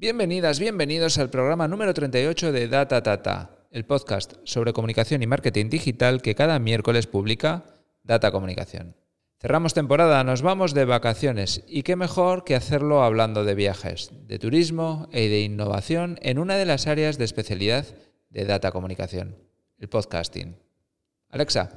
Bienvenidas, bienvenidos al programa número 38 de Data Tata, el podcast sobre comunicación y marketing digital que cada miércoles publica Data Comunicación. Cerramos temporada, nos vamos de vacaciones y qué mejor que hacerlo hablando de viajes, de turismo y de innovación en una de las áreas de especialidad de Data Comunicación, el podcasting. Alexa,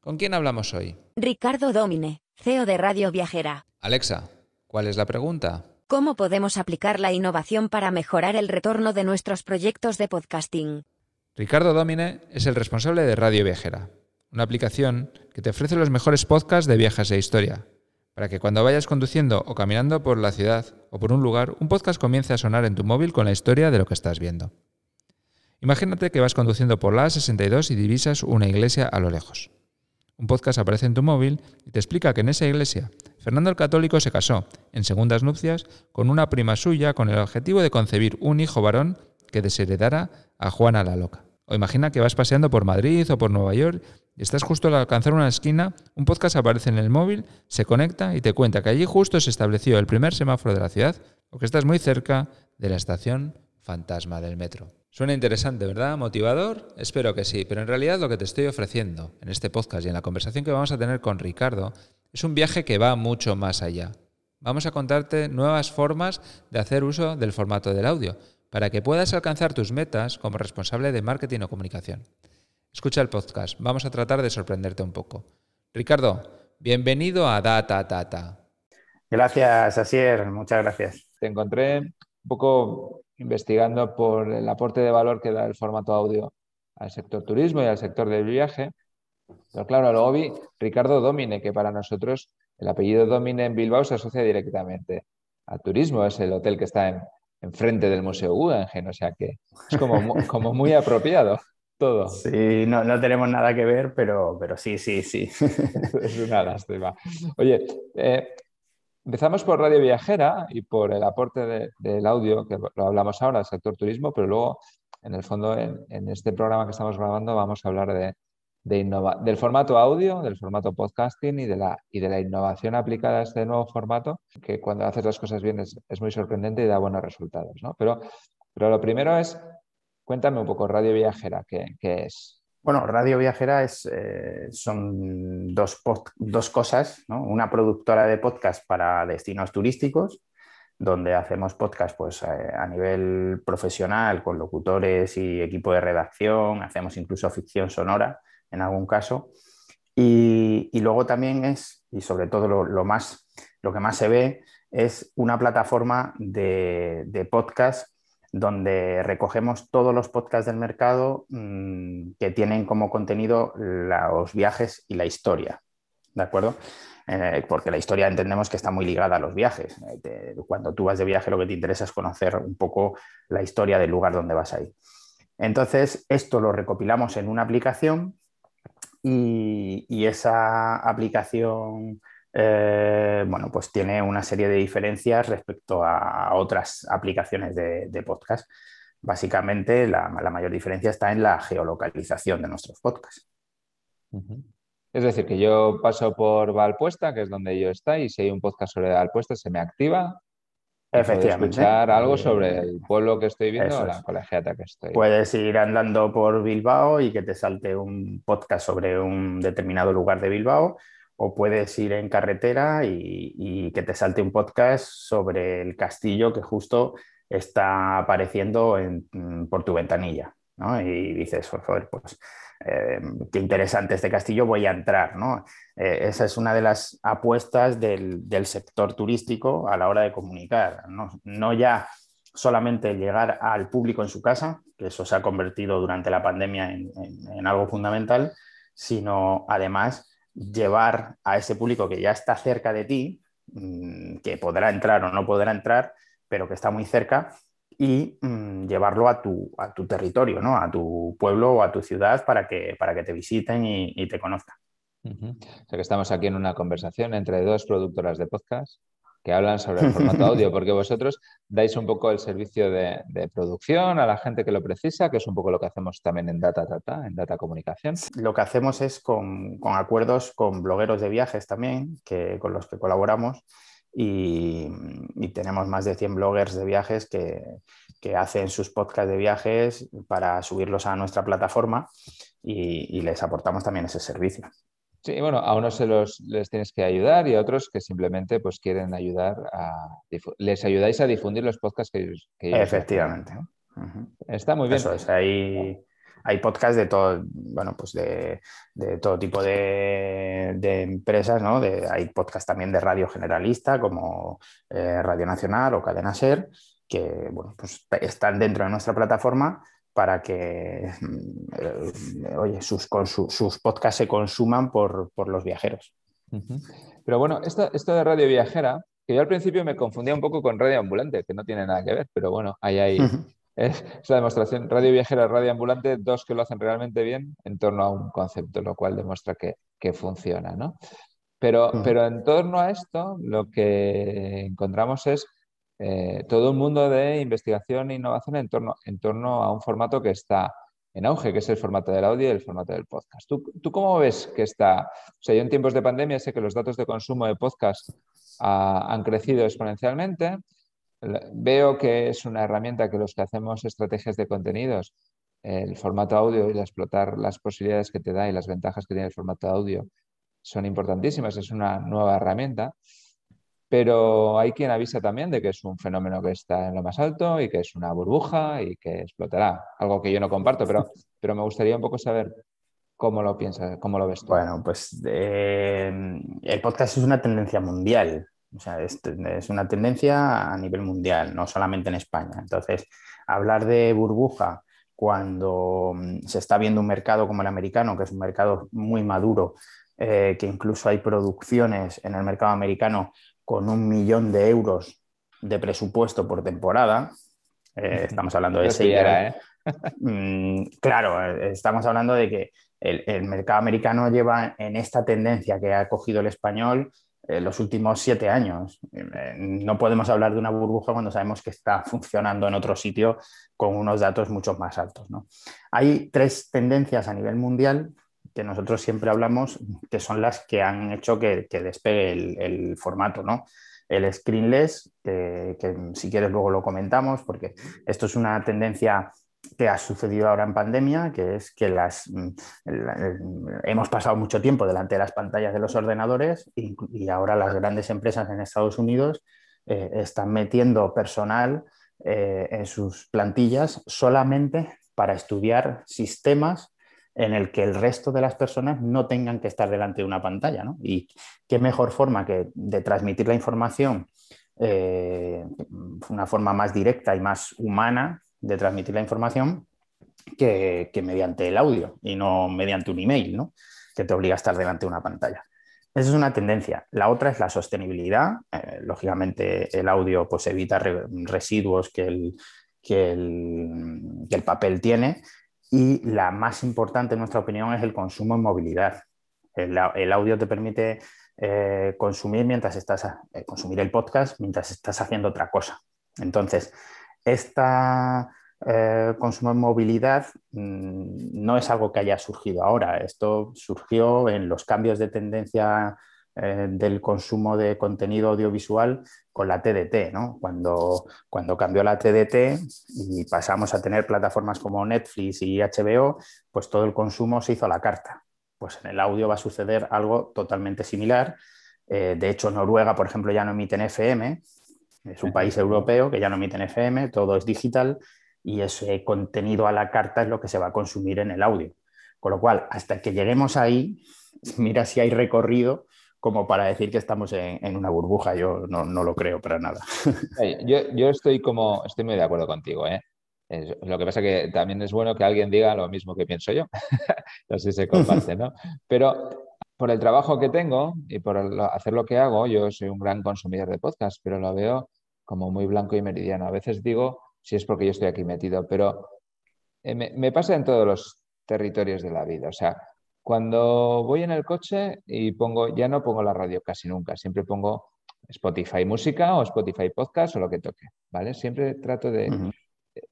¿con quién hablamos hoy? Ricardo Domine, CEO de Radio Viajera. Alexa, ¿cuál es la pregunta? ¿Cómo podemos aplicar la innovación para mejorar el retorno de nuestros proyectos de podcasting? Ricardo Domine es el responsable de Radio Viajera, una aplicación que te ofrece los mejores podcasts de viajes e historia, para que cuando vayas conduciendo o caminando por la ciudad o por un lugar, un podcast comience a sonar en tu móvil con la historia de lo que estás viendo. Imagínate que vas conduciendo por la A62 y divisas una iglesia a lo lejos. Un podcast aparece en tu móvil y te explica que en esa iglesia Fernando el Católico se casó, en segundas nupcias, con una prima suya con el objetivo de concebir un hijo varón que desheredara a Juana la Loca. O imagina que vas paseando por Madrid o por Nueva York y estás justo al alcanzar una esquina, un podcast aparece en el móvil, se conecta y te cuenta que allí justo se estableció el primer semáforo de la ciudad o que estás muy cerca de la estación fantasma del metro. Suena interesante, ¿verdad? ¿Motivador? Espero que sí, pero en realidad lo que te estoy ofreciendo en este podcast y en la conversación que vamos a tener con Ricardo es un viaje que va mucho más allá. Vamos a contarte nuevas formas de hacer uso del formato del audio para que puedas alcanzar tus metas como responsable de marketing o comunicación. Escucha el podcast, vamos a tratar de sorprenderte un poco. Ricardo, bienvenido a Data Data. Gracias, Asier, muchas gracias. Te encontré un poco investigando por el aporte de valor que da el formato audio al sector turismo y al sector del viaje pero claro, luego vi Ricardo Domine, que para nosotros el apellido Domine en Bilbao se asocia directamente al turismo, es el hotel que está enfrente del Museo Guggenheim, o sea que es como, como muy apropiado todo. Sí, no, no, tenemos nada que ver, pero, pero sí, sí, sí. es una lástima. Oye, eh, empezamos por Radio Viajera y por el aporte del audio, que lo hablamos ahora, del sector turismo, pero luego, en el fondo, en este programa que estamos grabando, vamos a hablar de, del formato audio, del formato podcasting y de, la, y de la innovación aplicada a este nuevo formato, que cuando haces las cosas bien es, muy sorprendente y da buenos resultados. ¿no? Pero, pero lo primero es, cuéntame un poco, Radio Viajera, ¿qué, es? Bueno, Radio Viajera es, eh, son dos, dos cosas, ¿no? una productora de podcast para destinos turísticos, donde hacemos podcast pues, eh, a nivel profesional con locutores y equipo de redacción, hacemos incluso ficción sonora en algún caso. Y, luego también es, y sobre todo lo, más, lo que más se ve, es una plataforma de, podcast donde recogemos todos los podcasts del mercado mm, que tienen como contenido los viajes y la historia. ¿De acuerdo? Eh, porque la historia entendemos que está muy ligada a los viajes. Eh, cuando tú vas de viaje lo que te interesa es conocer un poco la historia del lugar donde vas a ir. Entonces, esto lo recopilamos en una aplicación y, esa aplicación eh, bueno, pues tiene una serie de diferencias respecto a otras aplicaciones de, podcast. Básicamente, la, mayor diferencia está en la geolocalización de nuestros podcasts. Es decir, que yo paso por Valpuesta, que es donde yo estoy, y si hay un podcast sobre Valpuesta, se me activa Efectivamente. escuchar algo sobre el pueblo que estoy viendo o la colegiata que estoy. Puedes ir andando por Bilbao y que te salte un podcast sobre un determinado lugar de Bilbao, o puedes ir en carretera y, que te salte un podcast sobre el castillo que justo está apareciendo por tu ventanilla. ¿no? Y dices, joder, pues eh, qué interesante este castillo, voy a entrar. ¿no? Eh, esa es una de las apuestas del, sector turístico a la hora de comunicar. No, ya solamente llegar al público en su casa, que eso se ha convertido durante la pandemia en, algo fundamental, sino además llevar a ese público que ya está cerca de ti, mm, que podrá entrar o no podrá entrar, pero que está muy cerca, y mm, llevarlo a tu, a tu territorio, ¿no? a tu pueblo o a tu ciudad para que, para que te visiten y, te conozcan. O sea que estamos aquí en una conversación entre dos productoras de podcast que hablan sobre el formato audio, porque vosotros dais un poco el servicio de, producción a la gente que lo precisa, que es un poco lo que hacemos también en Data Data, en Data Comunicación. Lo que hacemos es con, con acuerdos con blogueros de viajes también, que, con los que colaboramos, y, tenemos más de 100 bloggers de viajes que, hacen sus podcasts de viajes para subirlos a nuestra plataforma y, les aportamos también ese servicio. Sí, bueno, a unos se los, les tienes que ayudar y a otros que simplemente pues quieren ayudar a... Les ayudáis a difundir los podcasts que ellos... Efectivamente. Está muy bien. Eso es, ahí hay podcasts de todo, bueno, pues de, todo tipo de, empresas, ¿no? hay podcasts también de radio generalista como eh, Radio Nacional o Cadena Ser, que bueno, pues están dentro de nuestra plataforma para que mm, oye, sus, sus podcasts se consuman por, los viajeros. Pero bueno, esto, esto de radio viajera, que yo al principio me confundía un poco con radio ambulante, que no tiene nada que ver, pero bueno, ahí hay, es, la demostración radio viajera, radio ambulante, dos que lo hacen realmente bien en torno a un concepto, lo cual demuestra que, funciona, ¿no? Pero, pero en torno a esto, lo que encontramos es eh, todo un mundo de investigación e innovación en torno, en torno a un formato que está en auge, que es el formato del audio y el formato del podcast. ¿Tú, ¿Tú, cómo ves que está? O sea, yo en tiempos de pandemia sé que los datos de consumo de podcast ah, han crecido exponencialmente. Veo que es una herramienta que los que hacemos estrategias de contenidos, el formato audio y explotar las posibilidades que te da y las ventajas que tiene el formato audio son importantísimas, es una nueva herramienta, pero hay quien avisa también de que es un fenómeno que está en lo más alto y que es una burbuja y que explotará, algo que yo no comparto, pero, pero me gustaría un poco saber cómo lo piensas, cómo lo ves tú. Bueno, pues eh, el podcast es una tendencia mundial. O sea, es, una tendencia a nivel mundial, no solamente en España. Entonces, hablar de burbuja cuando mm, se está viendo un mercado como el americano, que es un mercado muy maduro, eh, que incluso hay producciones en el mercado americano con un millón de euros de presupuesto por temporada. Eh, estamos hablando de seis. ¿eh? Mm, claro, estamos hablando de que el, mercado americano lleva en esta tendencia que ha cogido el español los últimos siete años. Eh, no podemos hablar de una burbuja cuando sabemos que está funcionando en otro sitio con unos datos mucho más altos. Hay tres tendencias a nivel mundial que nosotros siempre hablamos que son las que han hecho que, despegue el, formato. ¿no? El screenless, que si quieres luego lo comentamos, porque esto es una tendencia que ha sucedido ahora en pandemia, que es que las, mm, hemos pasado mucho tiempo delante de las pantallas de los ordenadores y, ahora las grandes empresas en Estados Unidos eh, están metiendo personal eh, en sus plantillas solamente para estudiar sistemas en el que el resto de las personas no tengan que estar delante de una pantalla. Y qué mejor forma que de transmitir la información eh, una forma más directa y más humana de transmitir la información que, mediante el audio y no mediante un email, ¿no? que te obliga a estar delante de una pantalla. Esa es una tendencia. La otra es la sostenibilidad. Eh, lógicamente, el audio pues, evita residuos que el, que, el, papel tiene. Y la más importante, en nuestra opinión, es el consumo en movilidad. El, audio te permite eh, consumir mientras estás eh, consumir el podcast mientras estás haciendo otra cosa. Entonces, este consumo en movilidad mm, no es algo que haya surgido ahora. Esto surgió en los cambios de tendencia eh, del consumo de contenido audiovisual con la TDT, cuando, cuando cambió la TDT y pasamos a tener plataformas como Netflix y HBO, pues todo el consumo se hizo a la carta. Pues en el audio va a suceder algo totalmente similar. Eh, de hecho, Noruega, por ejemplo, ya no emiten FM, es un país europeo que ya no emite FM, todo es digital y ese contenido a la carta es lo que se va a consumir en el audio. Con lo cual, hasta que lleguemos ahí, mira si hay recorrido como para decir que estamos en, una burbuja. Yo no, lo creo para nada. Yo, estoy como, estoy muy de acuerdo contigo. ¿eh? lo que pasa que también es bueno que alguien diga lo mismo que pienso yo. no sé si se comparte, ¿no? Pero por el trabajo que tengo y por hacer lo que hago, yo soy un gran consumidor de podcast, pero lo veo como muy blanco y meridiano. A veces digo si es porque yo estoy aquí metido, pero eh, me, pasa en todos los territorios de la vida. O sea, cuando voy en el coche y pongo, ya no pongo la radio casi nunca, siempre pongo Spotify música o Spotify podcast o lo que toque, ¿vale? Siempre trato de...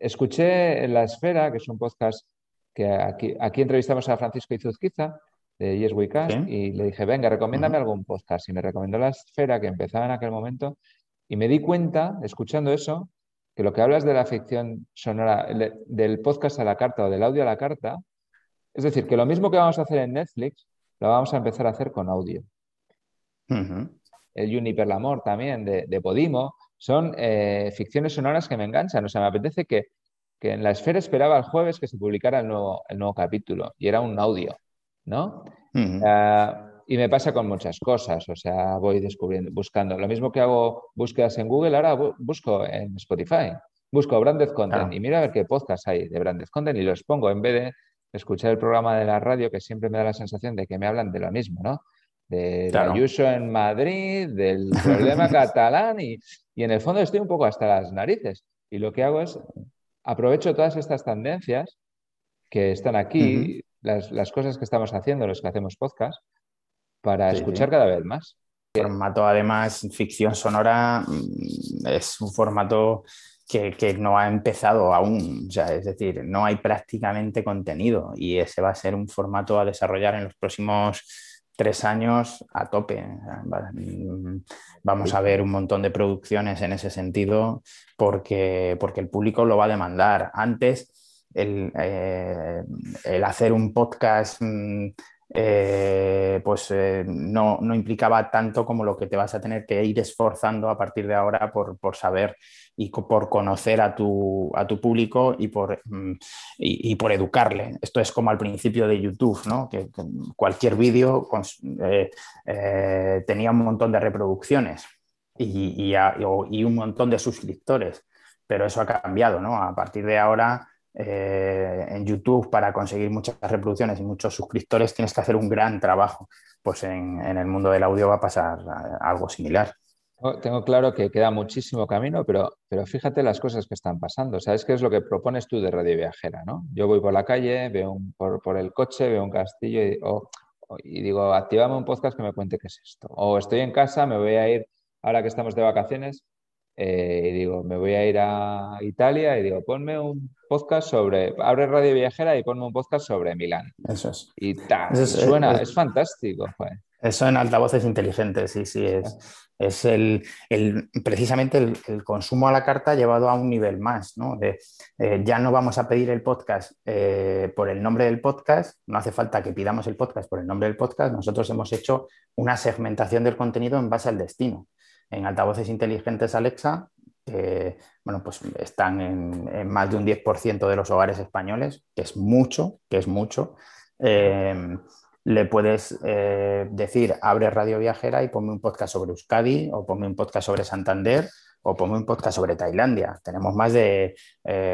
Escuché La Esfera, que es un podcast que aquí, aquí entrevistamos a Francisco Izuzquiza, de Yes We Cast y le dije, venga, recomiéndame algún podcast. Y me recomendó La Esfera, que empezaba en aquel momento, y me di cuenta, escuchando eso, que lo que hablas de la ficción sonora, del podcast a la carta o del audio a la carta, es decir, que lo mismo que vamos a hacer en Netflix, lo vamos a empezar a hacer con audio. El Juniper Amor también de, Podimo, son eh, ficciones sonoras que me enganchan. O sea, me apetece que, en la esfera esperaba el jueves que se publicara el nuevo, el nuevo capítulo y era un audio, ¿no? Ah, y me pasa con muchas cosas, o sea, voy descubriendo, buscando. Lo mismo que hago búsquedas en Google, ahora busco en Spotify, busco Branded Content y mira a ver qué podcast hay de Branded Content y los pongo en vez de escuchar el programa de la radio que siempre me da la sensación de que me hablan de lo mismo, ¿no? De claro. Ayuso en Madrid, del problema catalán y, en el fondo estoy un poco hasta las narices. Y lo que hago es aprovecho todas estas tendencias que están aquí, las, las, cosas que estamos haciendo, los que hacemos podcast, para escuchar cada vez más. El formato, además, ficción sonora mm, es un formato que, no ha empezado aún, es decir, no hay prácticamente contenido y ese va a ser un formato a desarrollar en los próximos tres años a tope. Mm, vamos a ver un montón de producciones en ese sentido porque, porque el público lo va a demandar. Antes, el, eh, el hacer un podcast mm, eh, pues eh, no, implicaba tanto como lo que te vas a tener que ir esforzando a partir de ahora por, saber y por conocer a tu, a tu público y por, mm, y, por educarle. Esto es como al principio de YouTube, ¿no? que, cualquier vídeo tenía un montón de reproducciones y, y, un montón de suscriptores, pero eso ha cambiado. ¿no? A partir de ahora eh, en YouTube para conseguir muchas reproducciones y muchos suscriptores, tienes que hacer un gran trabajo. Pues en, el mundo del audio va a pasar algo similar. Tengo claro que queda muchísimo camino, pero, pero fíjate las cosas que están pasando. ¿Sabes qué es lo que propones tú de radio viajera? ¿no? Yo voy por la calle, veo por, el coche, veo un castillo y, y digo, activame un podcast que me cuente qué es esto. O estoy en casa, me voy a ir, ahora que estamos de vacaciones, eh, y digo, me voy a ir a Italia y digo, ponme un podcast sobre, abre Radio Viajera y ponme un podcast sobre Milán. Eso es. Y tal, suena, es, fantástico. Eso en altavoces inteligentes, sí, sí, es, es el, precisamente el, consumo a la carta llevado a un nivel más, ¿no? De, eh, ya no vamos a pedir el podcast eh, por el nombre del podcast, no hace falta que pidamos el podcast por el nombre del podcast, nosotros hemos hecho una segmentación del contenido en base al destino en altavoces inteligentes Alexa, que bueno, pues están en, más de un 10% de los hogares españoles, que es mucho, que es mucho. Em, le puedes eh, decir, abre Radio Viajera y ponme un podcast sobre Euskadi, o ponme un podcast sobre Santander, o ponme un podcast sobre Tailandia. Tenemos más de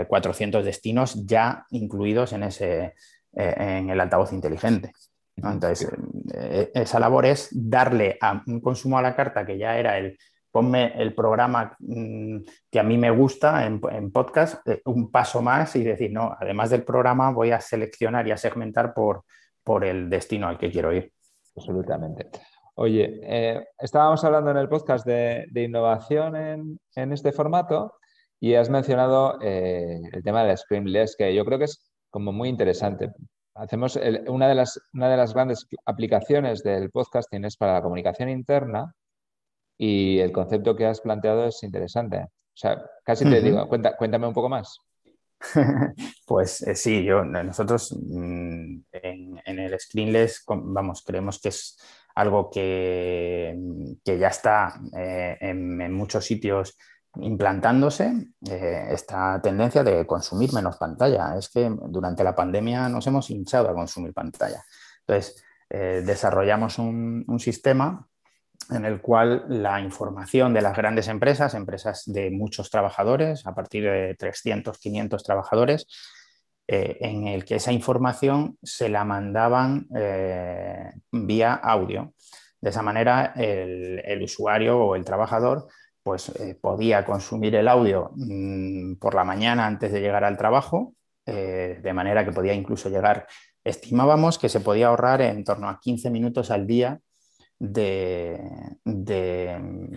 400 eh, destinos ya incluidos en, ese, eh, en el altavoz inteligente. Entonces, eh, esa labor es darle a un consumo a la carta que ya era el ponme el programa mm, que a mí me gusta en, podcast, eh, un paso más y decir, no, además del programa voy a seleccionar y a segmentar por, por el destino al que quiero ir. Absolutamente. Oye, eh, estábamos hablando en el podcast de, innovación en, este formato y has mencionado el tema del Screamless, que yo creo que es como muy interesante hacemos una, de las, una de las grandes aplicaciones del podcasting es para la comunicación interna y el concepto que has planteado es interesante. O sea, casi te digo, cuéntame un poco más. pues eh, sí, yo, nosotros mm, en, el Screenless, vamos, creemos que es algo que, que ya está eh, en, muchos sitios implantándose eh, esta tendencia de consumir menos pantalla. Es que durante la pandemia nos hemos hinchado a consumir pantalla. Entonces, eh, desarrollamos un, sistema en el cual la información de las grandes empresas, empresas de muchos trabajadores, a partir de 300, 500 trabajadores, eh, en el que esa información se la mandaban vía audio. De esa manera, el usuario o el trabajador pues eh, podía consumir el audio mm, por la mañana antes de llegar al trabajo, eh, de manera que podía incluso llegar, estimábamos que se podía ahorrar en torno a 15 minutos al día de,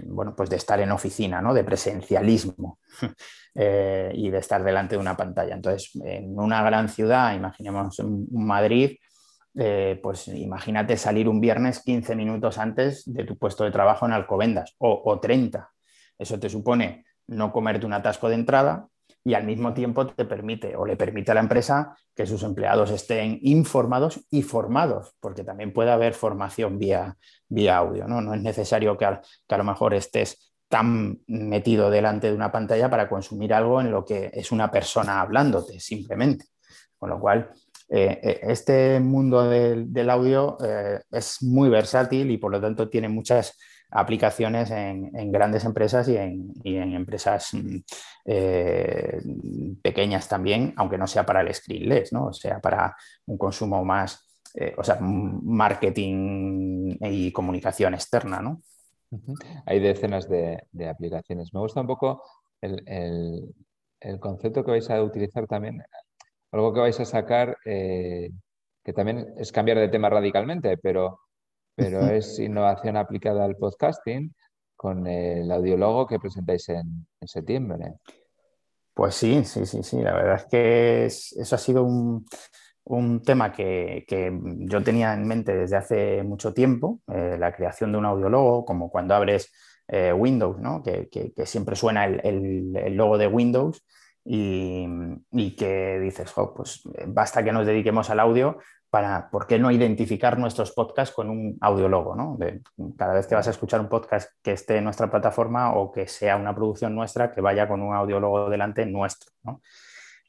bueno, pues de estar en oficina, ¿no? de presencialismo eh, y de estar delante de una pantalla. Entonces, en una gran ciudad, imaginemos Madrid, pues imagínate salir un viernes 15 minutos antes de tu puesto de trabajo en Alcobendas o, o 30. Eso te supone no comerte un atasco de entrada, y al mismo tiempo te permite o le permite a la empresa que sus empleados estén informados y formados, porque también puede haber formación vía, vía audio. ¿no? no es necesario que a, lo mejor estés tan metido delante de una pantalla para consumir algo en lo que es una persona hablándote simplemente. Con lo cual, eh, eh, este mundo del, audio eh, es muy versátil y por lo tanto tiene muchas aplicaciones en, grandes empresas y en, empresas mm, eh, pequeñas también, aunque no sea para el screenless, ¿no? o sea para un consumo más, eh, o sea, marketing y comunicación externa. ¿no? Hay decenas de, aplicaciones. Me gusta un poco el, concepto que vais a utilizar también, algo que vais a sacar, eh, que también es cambiar de tema radicalmente, pero pero es innovación aplicada al podcasting con el audiólogo que presentáis en, septiembre. Pues sí, sí, sí, sí. La verdad es que eso ha sido un, tema que, yo tenía en mente desde hace mucho tiempo, eh, la creación de un audiólogo, como cuando abres eh, Windows, ¿no? que, siempre suena el, logo de Windows y, que dices, pues basta que nos dediquemos al audio para, ¿por qué no identificar nuestros podcasts con un audiólogo? ¿no? cada vez que vas a escuchar un podcast que esté en nuestra plataforma o que sea una producción nuestra, que vaya con un audiólogo delante nuestro.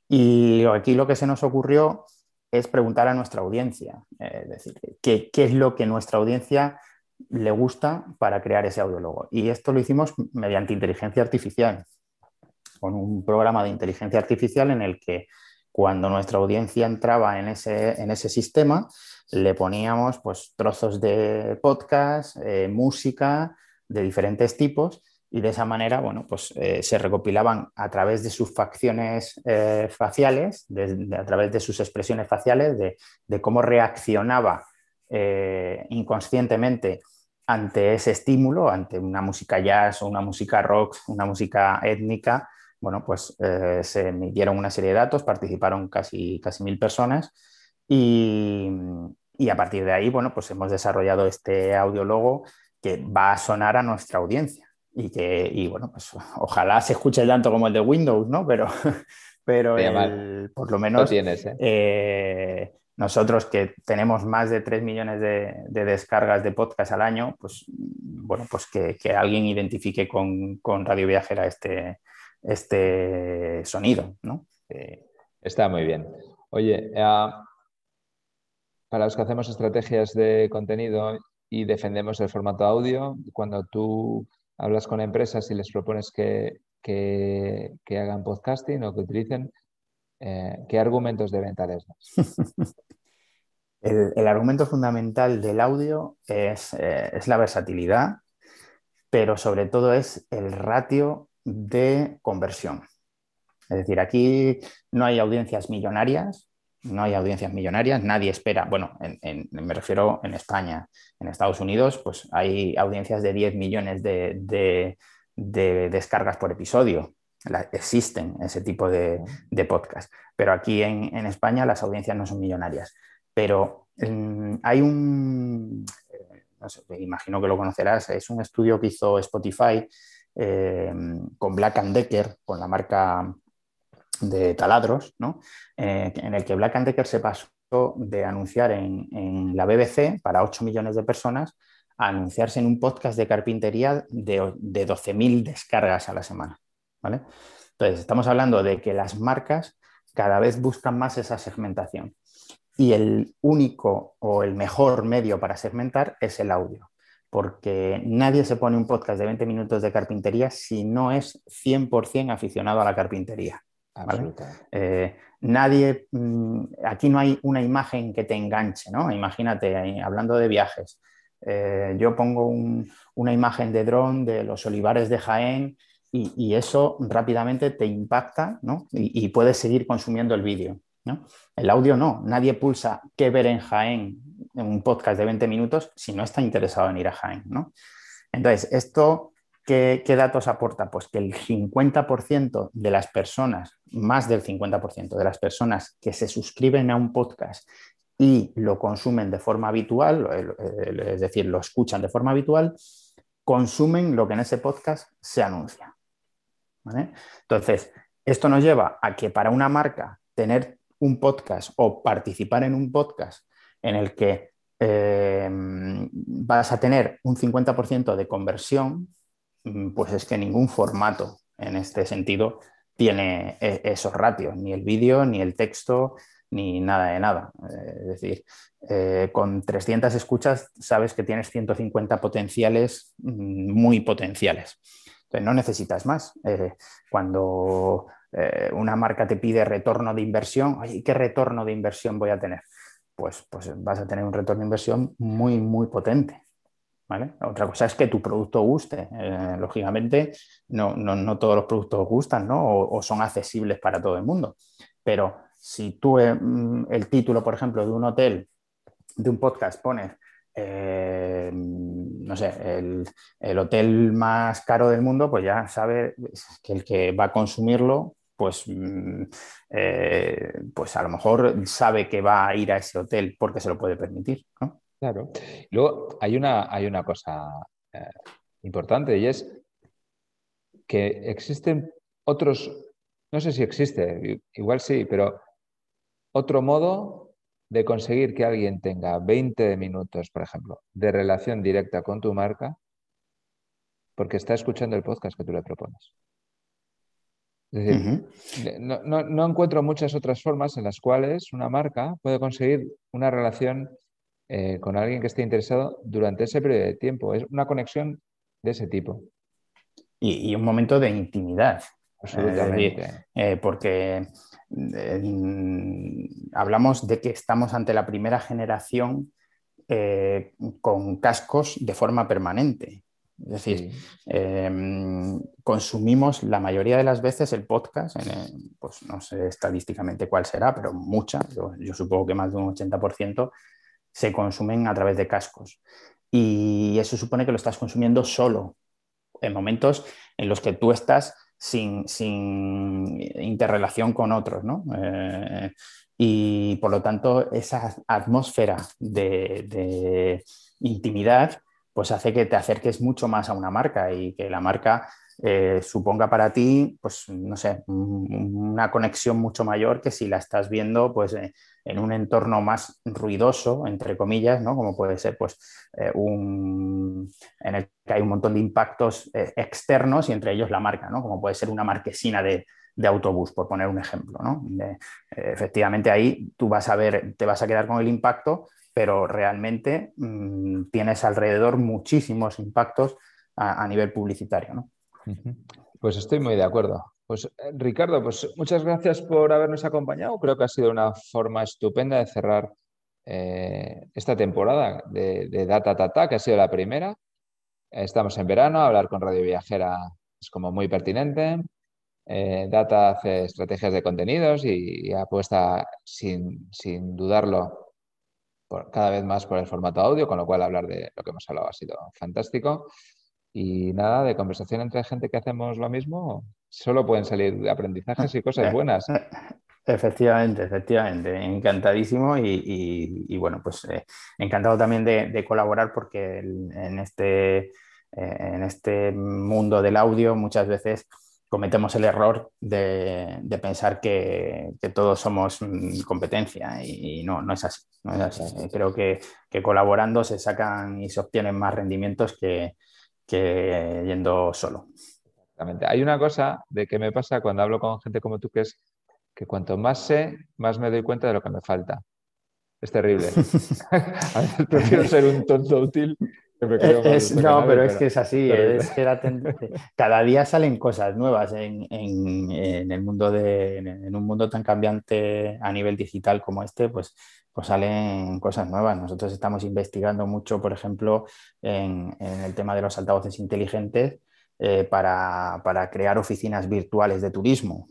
Y aquí lo que se nos ocurrió es preguntar a nuestra audiencia, eh, es decir, ¿qué, ¿qué, es lo que nuestra audiencia le gusta para crear ese audiólogo? Y esto lo hicimos mediante inteligencia artificial, con un programa de inteligencia artificial en el que cuando nuestra audiencia entraba en ese, en ese sistema, le poníamos pues, trozos de podcast, eh, música de diferentes tipos y de esa manera bueno, pues, eh, se recopilaban a través de sus facciones eh, faciales, a través de sus expresiones faciales, de, de cómo reaccionaba inconscientemente ante ese estímulo, ante una música jazz una música rock, una música étnica, bueno, pues eh, se emitieron una serie de datos, participaron casi, casi mil personas y, a partir de ahí, bueno, pues hemos desarrollado este audiólogo que va a sonar a nuestra audiencia y que, bueno, pues ojalá se escuche tanto como el de Windows, ¿no? Pero, pero por lo menos ¿eh? Eh, nosotros que tenemos más de 3 millones de, descargas de podcast al año, pues bueno, pues que, alguien identifique con, con Radio Viajera este, este sonido, ¿no? Está muy bien. Oye, eh, para los que hacemos estrategias de contenido y defendemos el formato audio, cuando tú hablas con empresas y les propones que, hagan podcasting o que utilicen, eh, ¿qué argumentos de venta les el, argumento fundamental del audio es, eh, es la versatilidad, pero sobre todo es el ratio de conversión. Es decir, aquí no hay audiencias millonarias, no hay audiencias millonarias, nadie espera, bueno, me refiero en España, en Estados Unidos, pues hay audiencias de 10 millones de, descargas por episodio. existen ese tipo de, podcast, pero aquí en, España las audiencias no son millonarias. Pero mm, hay un, imagino que lo conocerás, es un estudio que hizo Spotify eh, con Black Decker, con la marca de taladros, eh, en el que Black Decker se pasó de anunciar en, la BBC para 8 millones de personas a anunciarse en un podcast de carpintería de, de 12.000 descargas a la semana. Entonces, estamos hablando de que las marcas cada vez buscan más esa segmentación y el único o el mejor medio para segmentar es el audio porque nadie se pone un podcast de 20 minutos de carpintería si no es 100% aficionado a la carpintería. Eh, nadie, mm, aquí no hay una imagen que te enganche, ¿no? Imagínate, eh, hablando de viajes, eh, yo pongo una imagen de dron de los olivares de Jaén y, eso rápidamente te impacta ¿no? y, y, puedes seguir consumiendo el vídeo. ¿No? El audio no, nadie pulsa qué ver en Jaén un podcast de 20 minutos si no está interesado en ir a Jaén. ¿no? Entonces, ¿esto qué, datos aporta? Pues que el 50% de las personas, más del 50% de las personas que se suscriben a un podcast y lo consumen de forma habitual, es decir, lo escuchan de forma habitual, consumen lo que en ese podcast se anuncia. Entonces, esto nos lleva a que para una marca tener un podcast o participar en un podcast en el que eh, vas a tener un 50% de conversión, mm, pues es que ningún formato en este sentido tiene e, esos ratios, ni el vídeo, ni el texto, ni nada de nada. Eh, es decir, eh, con 300 escuchas sabes que tienes 150 potenciales mm, muy potenciales. Entonces no necesitas más. Eh, cuando una marca te pide retorno de inversión, ¿qué retorno de inversión voy a tener? Pues, pues vas a tener un retorno de inversión muy, muy potente. Otra cosa es que tu producto guste. lógicamente, no, todos los productos gustan o, son accesibles para todo el mundo. Pero si tú eh, mm, el título, por ejemplo, de un hotel, de un podcast, pones, eh, no sé, el, hotel más caro del mundo, pues ya sabe que el que va a consumirlo, pues, mm, eh, pues a lo mejor sabe que va a ir a ese hotel porque se lo puede permitir. Claro. Luego hay una, hay una cosa importante y es que existen otros, no sé si existe, igual sí, pero otro modo de conseguir que alguien tenga 20 minutos, por ejemplo, de relación directa con tu marca, porque está escuchando el podcast que tú le propones. Es decir, no, encuentro muchas otras formas en las cuales una marca puede conseguir una relación eh, con alguien que esté interesado durante ese periodo de tiempo. Es una conexión de ese tipo. Y, un momento de intimidad. Absolutamente. Eh, porque hablamos de que estamos ante la primera generación eh, con cascos de forma permanente. Es decir, em, consumimos la mayoría de las veces el podcast, pues no sé estadísticamente cuál será, pero mucha, yo, supongo que más de un 80%, se consumen a través de cascos. Y eso supone que lo estás consumiendo solo, en momentos en los que tú estás sin, sin interrelación con otros, ¿no? Eh, y por lo tanto, esa atmósfera de, intimidad pues hace que te acerques mucho más a una marca y que la marca eh, suponga para ti, pues no sé, una conexión mucho mayor que si la estás viendo pues eh, en un entorno más ruidoso, entre comillas, ¿no? Como puede ser pues un, en el que hay un montón de impactos externos y entre ellos la marca, ¿no? Como puede ser una marquesina de, de autobús, por poner un ejemplo. ¿no? Eh, efectivamente, ahí tú vas a ver, te vas a quedar con el impacto, pero realmente mm, tienes alrededor muchísimos impactos a, nivel publicitario. ¿no? Pues estoy muy de acuerdo. Pues eh, Ricardo, pues muchas gracias por habernos acompañado. Creo que ha sido una forma estupenda de cerrar eh, esta temporada de, de Data Tata, que ha sido la primera. Estamos en verano, hablar con Radio Viajera es como muy pertinente. Eh, Data hace estrategias de contenidos y, apuesta sin, dudarlo cada vez más por el formato audio, con lo cual hablar de lo que hemos hablado ha sido fantástico. Y nada, de conversación entre gente que hacemos lo mismo, solo pueden salir aprendizajes y cosas buenas. Efectivamente, efectivamente, encantadísimo y, bueno, pues eh, encantado también de, colaborar porque en este, eh, en este mundo del audio muchas veces cometemos el error de, pensar que, todos somos mm, competencia y, no, no es así. Creo que, colaborando se sacan y se obtienen más rendimientos que, yendo solo. Exactamente. Hay una cosa de que me pasa cuando hablo con gente como tú, que es que cuanto más sé, más me doy cuenta de lo que me falta. Es terrible. A veces prefiero ser un tonto útil eh, no, pero es que es así. cada día salen cosas nuevas en, el mundo de, en un mundo tan cambiante a nivel digital como este, pues, pues salen cosas nuevas. Nosotros estamos investigando mucho, por ejemplo, en, el tema de los altavoces inteligentes eh, para, crear oficinas virtuales de turismo.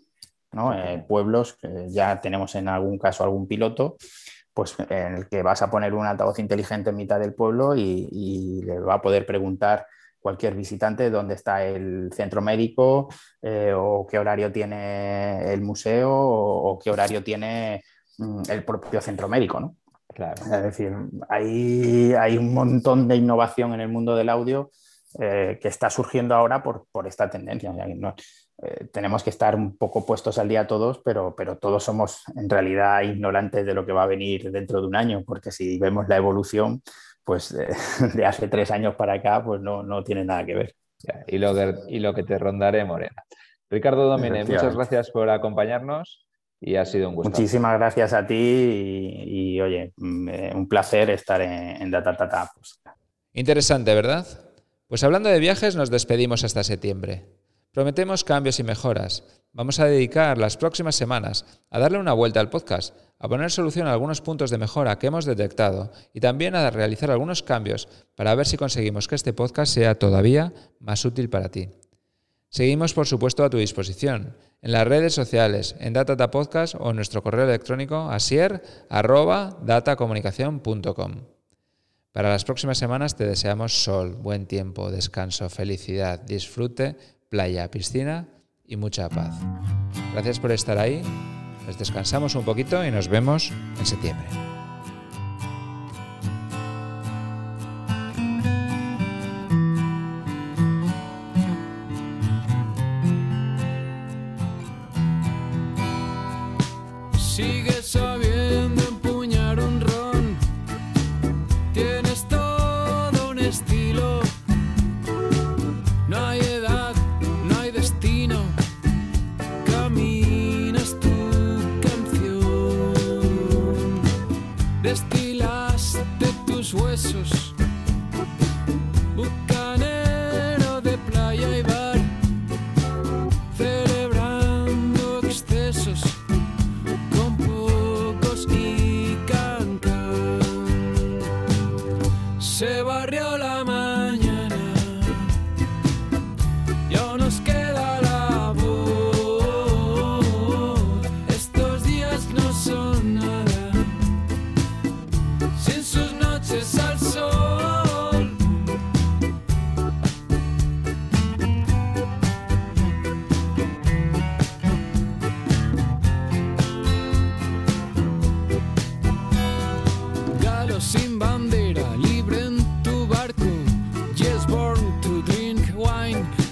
¿no? Eh, pueblos, ya tenemos en algún caso algún piloto pues en el que vas a poner un altavoz inteligente en mitad del pueblo y, le va a poder preguntar cualquier visitante dónde está el centro médico eh, o qué horario tiene el museo o, qué horario tiene mm, el propio centro médico, ¿no? Claro. Es decir, hay, hay un montón de innovación en el mundo del audio eh, que está surgiendo ahora por, por esta tendencia. Eh, tenemos que estar un poco puestos al día todos, pero, pero todos somos en realidad ignorantes de lo que va a venir dentro de un año, porque si vemos la evolución, pues de hace tres años para acá, pues no, no tiene nada que ver. Y lo, y lo que te rondaré, Morena. Ricardo Domene, muchas gracias por acompañarnos y ha sido un gusto. Muchísimas gracias a ti y, oye, mm, eh, un placer estar en, en Data pues. Interesante, ¿verdad? Pues hablando de viajes, nos despedimos hasta septiembre. Prometemos cambios y mejoras. Vamos a dedicar las próximas semanas a darle una vuelta al podcast, a poner solución a algunos puntos de mejora que hemos detectado y también a realizar algunos cambios para ver si conseguimos que este podcast sea todavía más útil para ti. Seguimos, por supuesto, a tu disposición en las redes sociales, en Datata Podcast o en nuestro correo electrónico asier.datacomunicación.com. Para las próximas semanas te deseamos sol, buen tiempo, descanso, felicidad, disfrute playa, piscina y mucha paz. Gracias por estar ahí, nos descansamos un poquito y nos vemos en septiembre.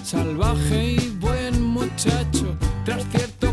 Salvaje y buen muchacho, tras cierto